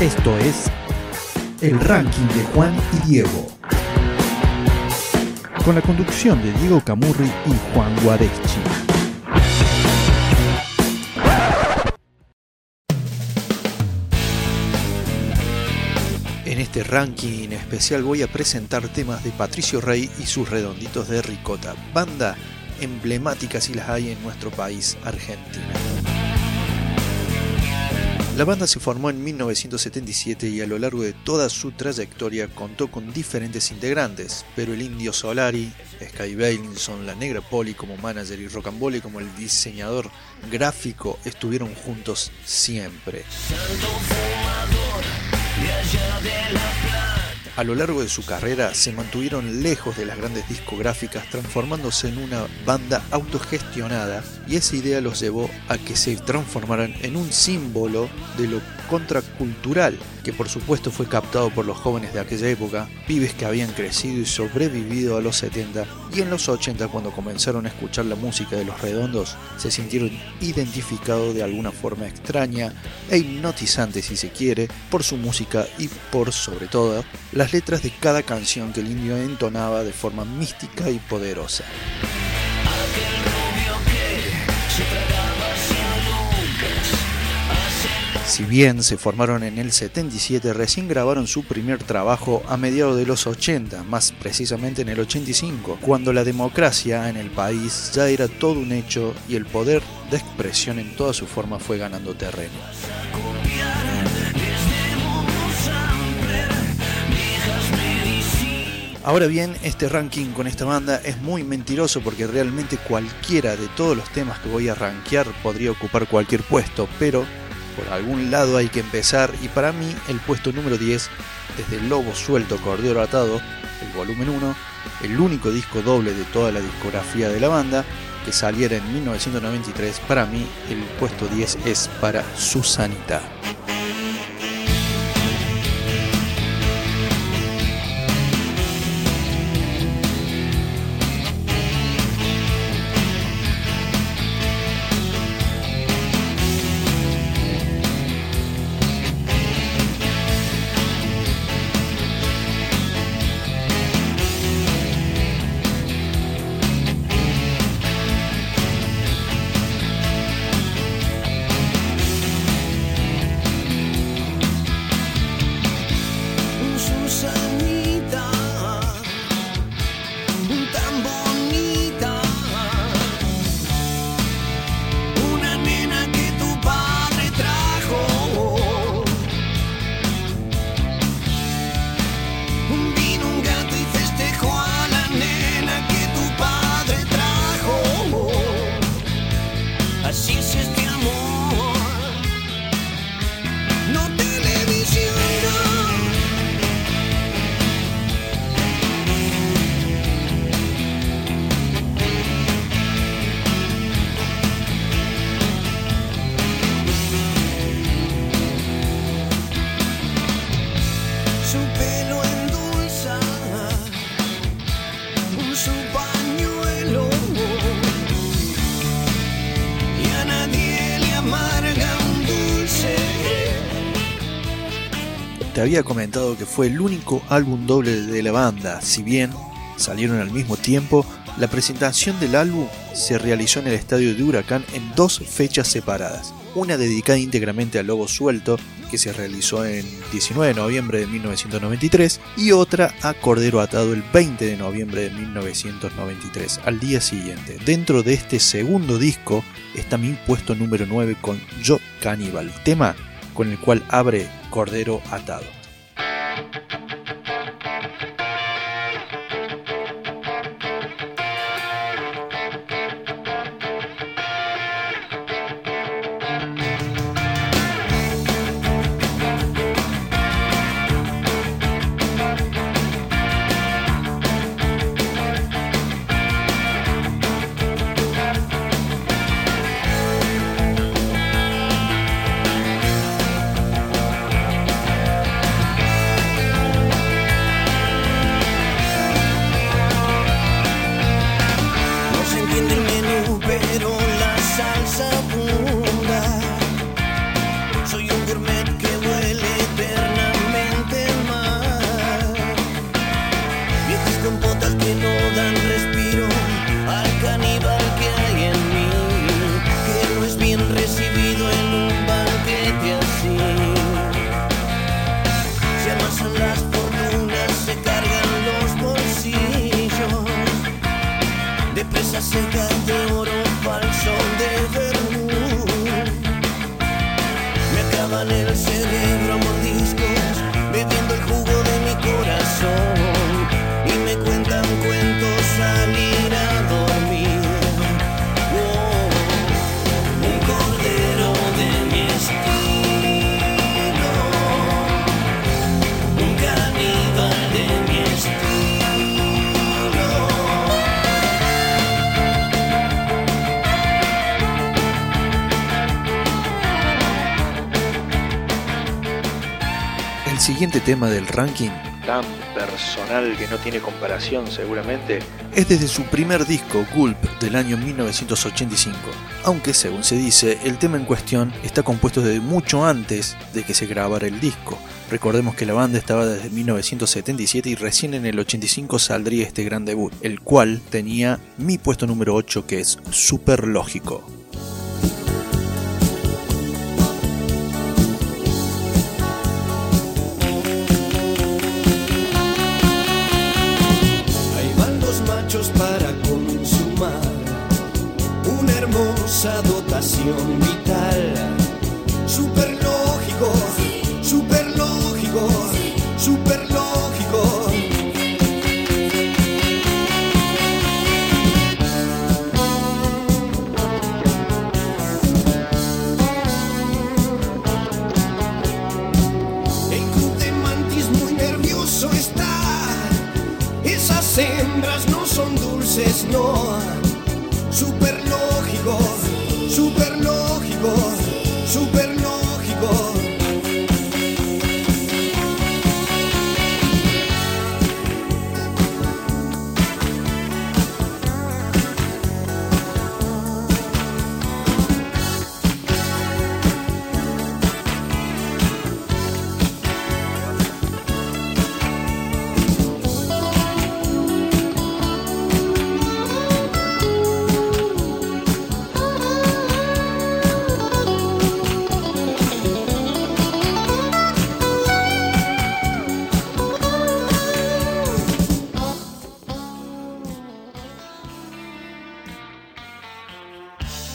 Esto es el ranking de Juan y Diego. Con la conducción de Diego Camurri y Juan Guareschi. En este ranking especial voy a presentar temas de Patricio Rey y sus redonditos de ricota, banda emblemática si las hay en nuestro país, Argentina. La banda se formó en 1977 y a lo largo de toda su trayectoria contó con diferentes integrantes, pero el Indio Solari, Sky Bailinson, la Negra Poli como manager y Rocambole como el diseñador gráfico estuvieron juntos siempre. A lo largo de su carrera se mantuvieron lejos de las grandes discográficas transformándose en una banda autogestionada y esa idea los llevó a que se transformaran en un símbolo de lo contracultural que por supuesto fue captado por los jóvenes de aquella época, pibes que habían crecido y sobrevivido a los 70 y en los 80 cuando comenzaron a escuchar la música de los redondos se sintieron identificados de alguna forma extraña e hipnotizante si se quiere por su música y por sobre todo las letras de cada canción que el indio entonaba de forma mística y poderosa. Si bien se formaron en el 77, recién grabaron su primer trabajo a mediados de los 80, más precisamente en el 85, cuando la democracia en el país ya era todo un hecho y el poder de expresión en toda su forma fue ganando terreno. Ahora bien, este ranking con esta banda es muy mentiroso porque realmente cualquiera de todos los temas que voy a rankear podría ocupar cualquier puesto, pero por algún lado hay que empezar y para mí el puesto número 10, desde Lobo Suelto Cordero Atado, el volumen 1, el único disco doble de toda la discografía de la banda, que saliera en 1993, para mí el puesto 10 es para Susanita. Había comentado que fue el único álbum doble de la banda, si bien salieron al mismo tiempo, la presentación del álbum se realizó en el estadio de Huracán en dos fechas separadas, una dedicada íntegramente al Lobo Suelto, que se realizó en 19 de noviembre de 1993, y otra a Cordero Atado el 20 de noviembre de 1993, al día siguiente. Dentro de este segundo disco está mi puesto número 9 con Yo Cannibal, tema con el cual abre Cordero Atado. Siguiente tema del ranking, tan personal que no tiene comparación seguramente, es desde su primer disco, Gulp, del año 1985. Aunque, según se dice, el tema en cuestión está compuesto desde mucho antes de que se grabara el disco. Recordemos que la banda estaba desde 1977 y recién en el 85 saldría este gran debut, el cual tenía mi puesto número 8 que es super lógico.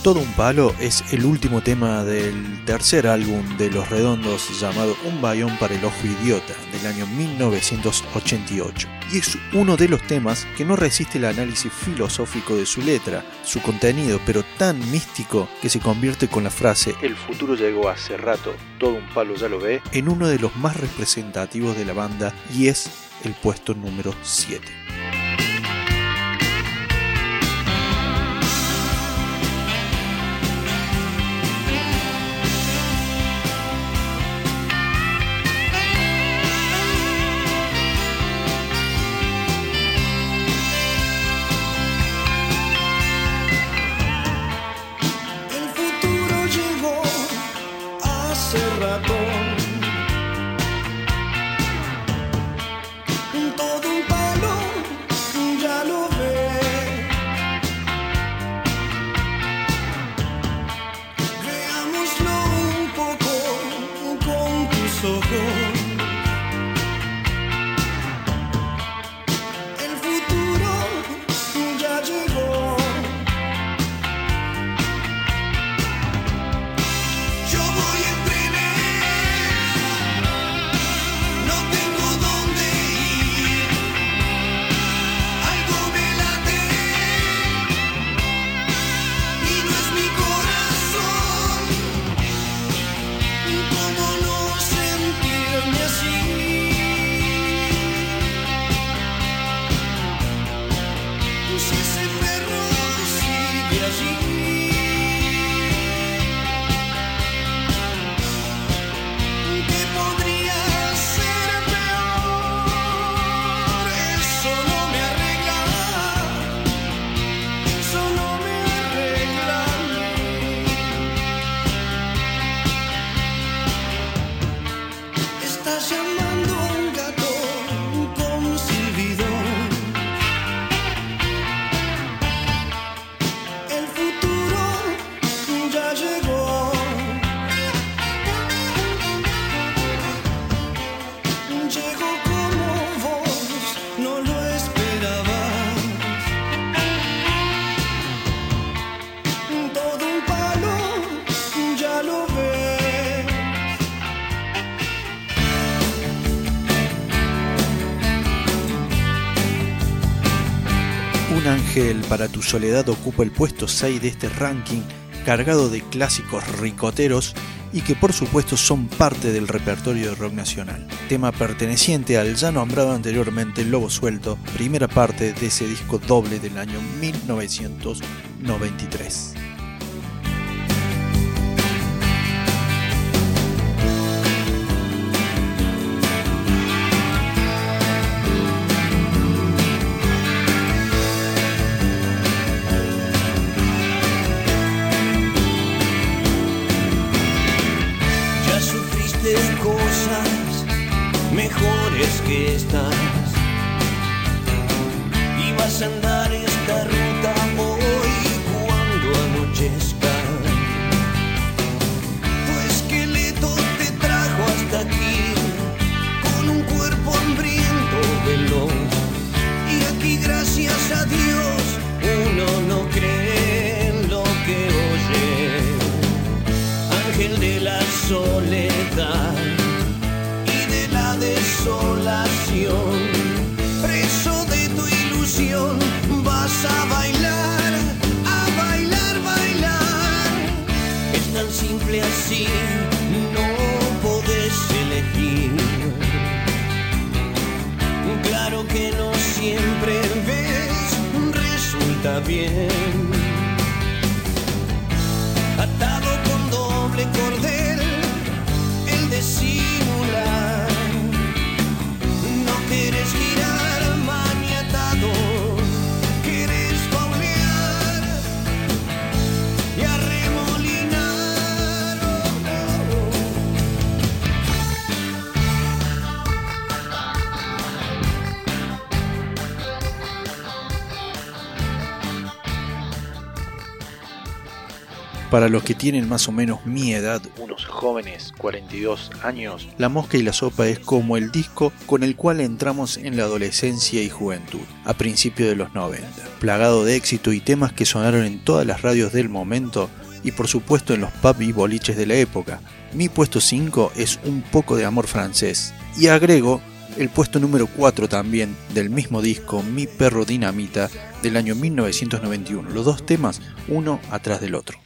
Todo un palo es el último tema del tercer álbum de Los Redondos llamado Un bayón para el ojo idiota del año 1988 y es uno de los temas que no resiste el análisis filosófico de su letra, su contenido, pero tan místico que se convierte con la frase El futuro llegó hace rato, todo un palo ya lo ve, en uno de los más representativos de la banda y es el puesto número 7. Para tu soledad ocupa el puesto 6 de este ranking cargado de clásicos ricoteros y que por supuesto son parte del repertorio de rock nacional. Tema perteneciente al ya nombrado anteriormente Lobo Suelto, primera parte de ese disco doble del año 1993. A bailar, a bailar, bailar. Es tan simple así, no podés elegir. Claro que no siempre ves, resulta bien. Para los que tienen más o menos mi edad, unos jóvenes 42 años, La Mosca y la Sopa es como el disco con el cual entramos en la adolescencia y juventud, a principios de los 90, plagado de éxito y temas que sonaron en todas las radios del momento y por supuesto en los pub y boliches de la época. Mi puesto 5 es Un poco de amor francés y agrego el puesto número 4 también del mismo disco Mi perro dinamita del año 1991, los dos temas uno atrás del otro.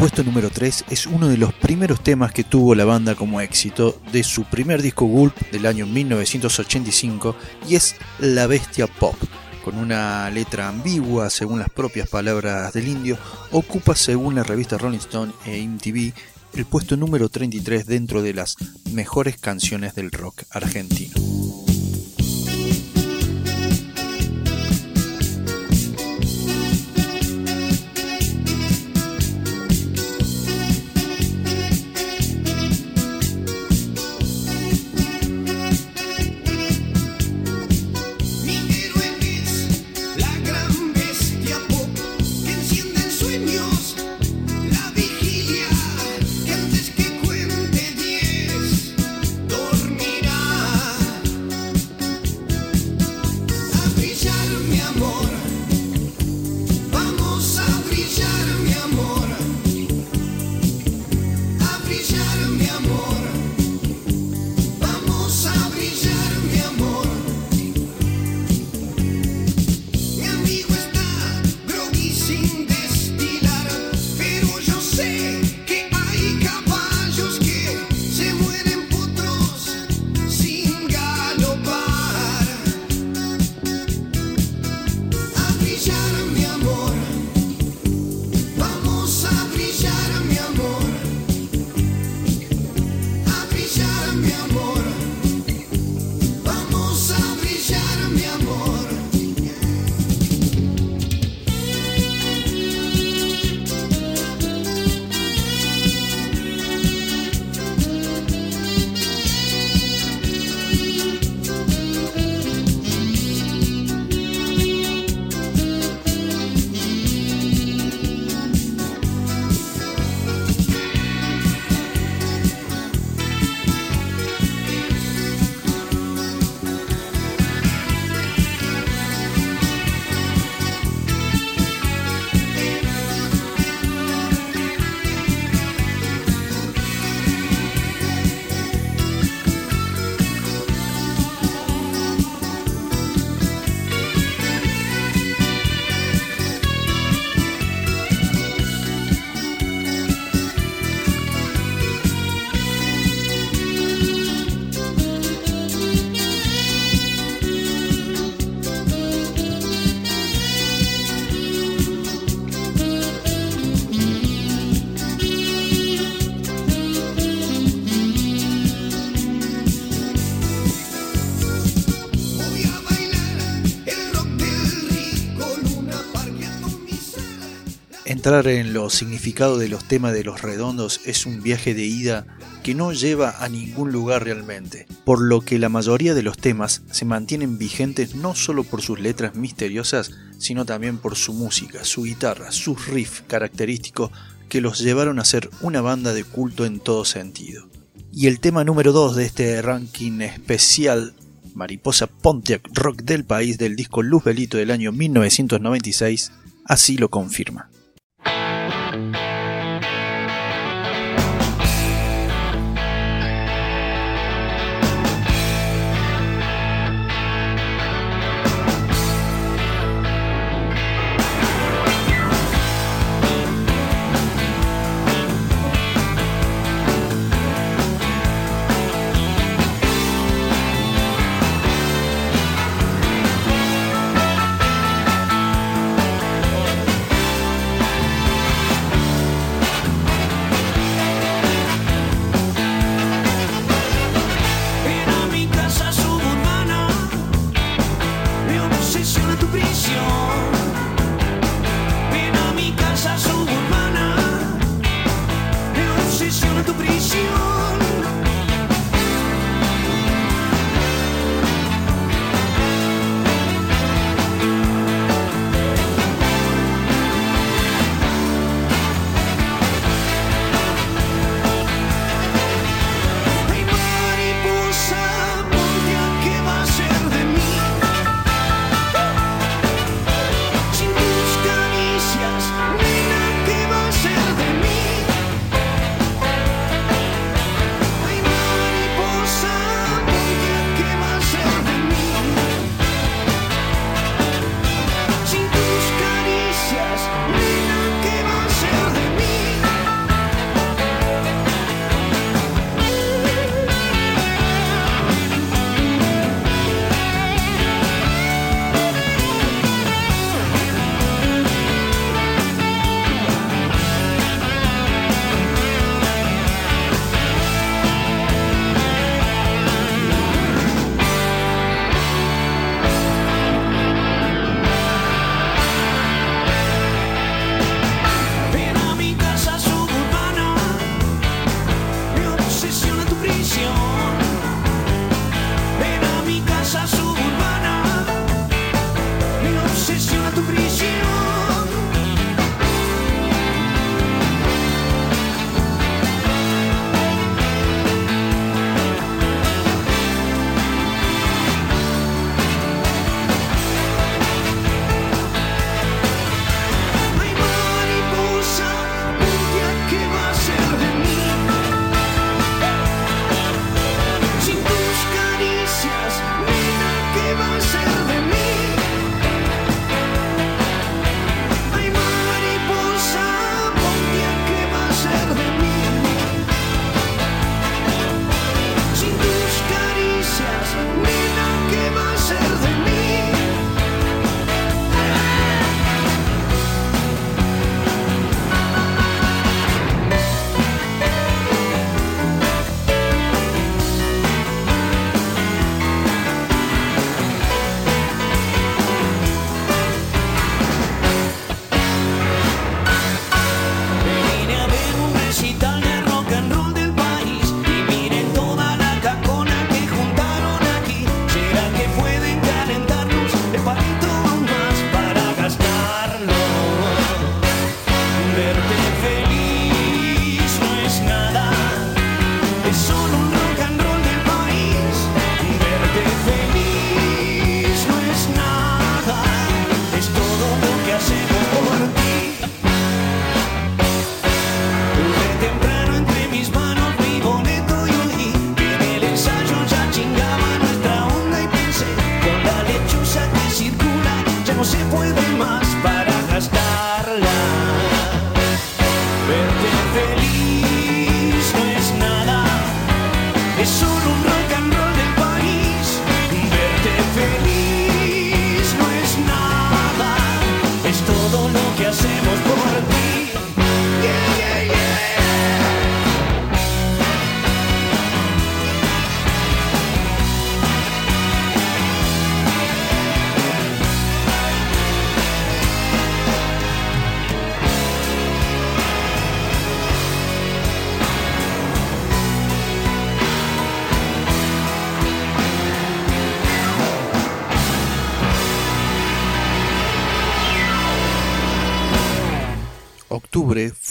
Puesto número 3 es uno de los primeros temas que tuvo la banda como éxito de su primer disco Gulp del año 1985 y es La Bestia Pop. Con una letra ambigua según las propias palabras del indio, ocupa según la revista Rolling Stone e MTV el puesto número 33 dentro de las mejores canciones del rock argentino. Entrar en los significados de los temas de los redondos es un viaje de ida que no lleva a ningún lugar realmente, por lo que la mayoría de los temas se mantienen vigentes no solo por sus letras misteriosas, sino también por su música, su guitarra, sus riffs característicos que los llevaron a ser una banda de culto en todo sentido. Y el tema número 2 de este ranking especial, Mariposa Pontiac Rock del País del disco Luz Belito del año 1996, así lo confirma.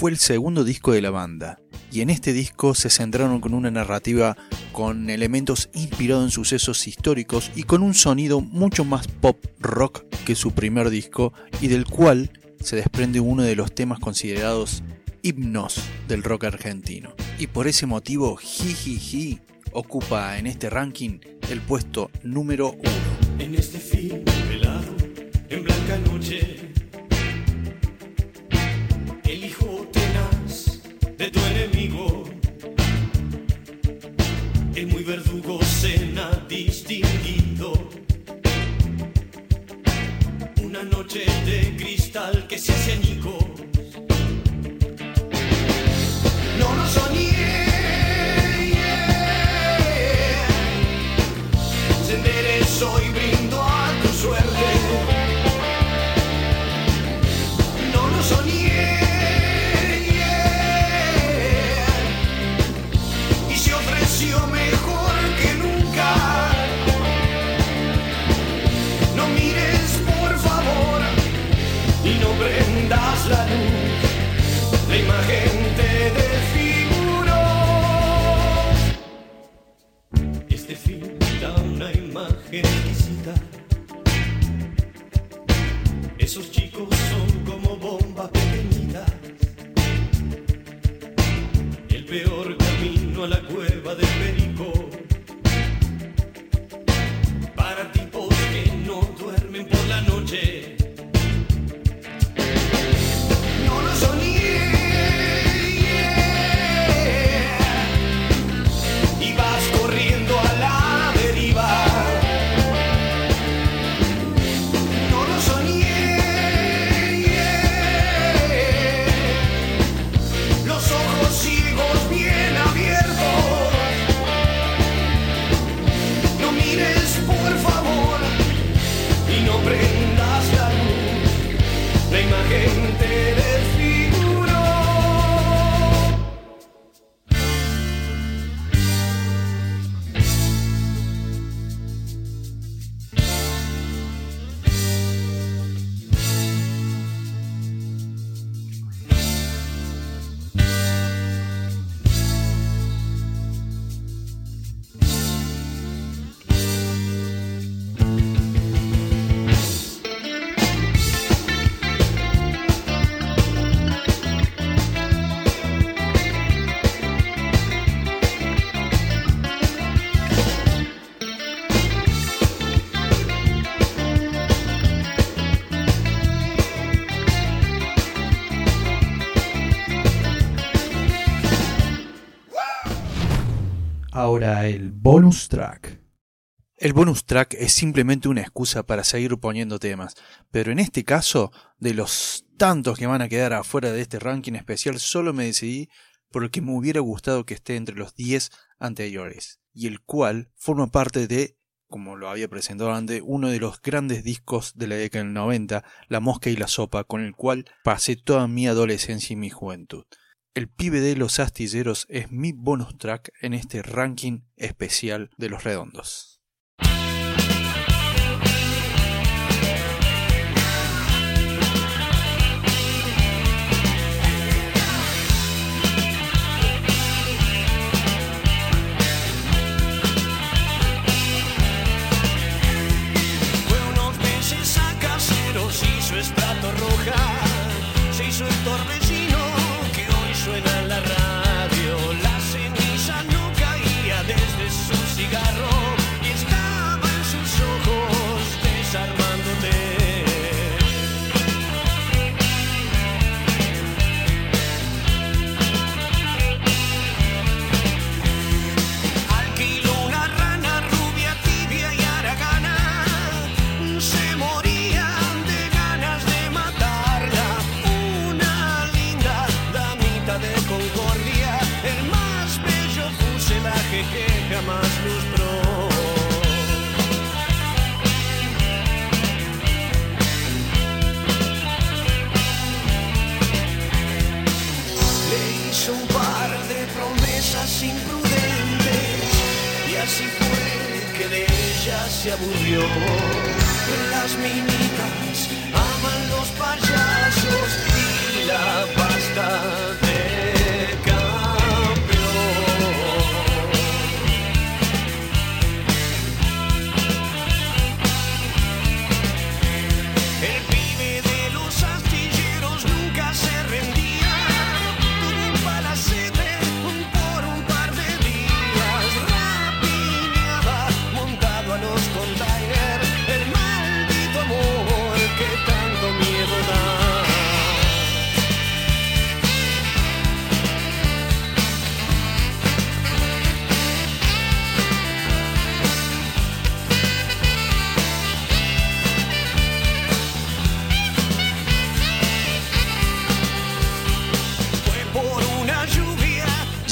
El segundo disco de la banda, y en este disco se centraron con una narrativa con elementos inspirados en sucesos históricos y con un sonido mucho más pop rock que su primer disco y del cual se desprende uno de los temas considerados himnos del rock argentino. Y por ese motivo, Jijiji ocupa en este ranking el puesto número uno. En este fin velado, en blanca noche, el hijo tenaz de tu enemigo, el muy verdugo cena distinguido. Una noche de cristal que se hace. Luz. La imagen Ahora el bonus track. El bonus track es simplemente una excusa para seguir poniendo temas, pero en este caso, de los tantos que van a quedar afuera de este ranking especial, solo me decidí por el que me hubiera gustado que esté entre los 10 anteriores, y el cual forma parte de, como lo había presentado antes, uno de los grandes discos de la década del 90, La Mosca y la Sopa, con el cual pasé toda mi adolescencia y mi juventud. El pibe de los astilleros es mi bonus track en este ranking especial de los redondos. Fue unos meses a caseros, hizo estrato roja, se hizo el torbellino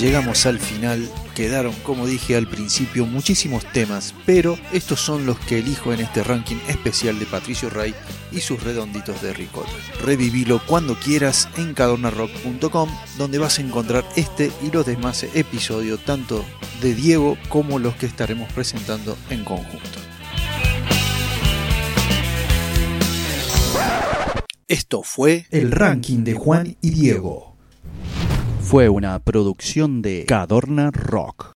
Llegamos al final, quedaron como dije al principio muchísimos temas, pero estos son los que elijo en este ranking especial de Patricio Ray y sus redonditos de ricota. Revivilo cuando quieras en cadornarock.com donde vas a encontrar este y los demás episodios tanto de Diego como los que estaremos presentando en conjunto. Esto fue El ranking de Juan y Diego. Fue una producción de Cadorna Rock.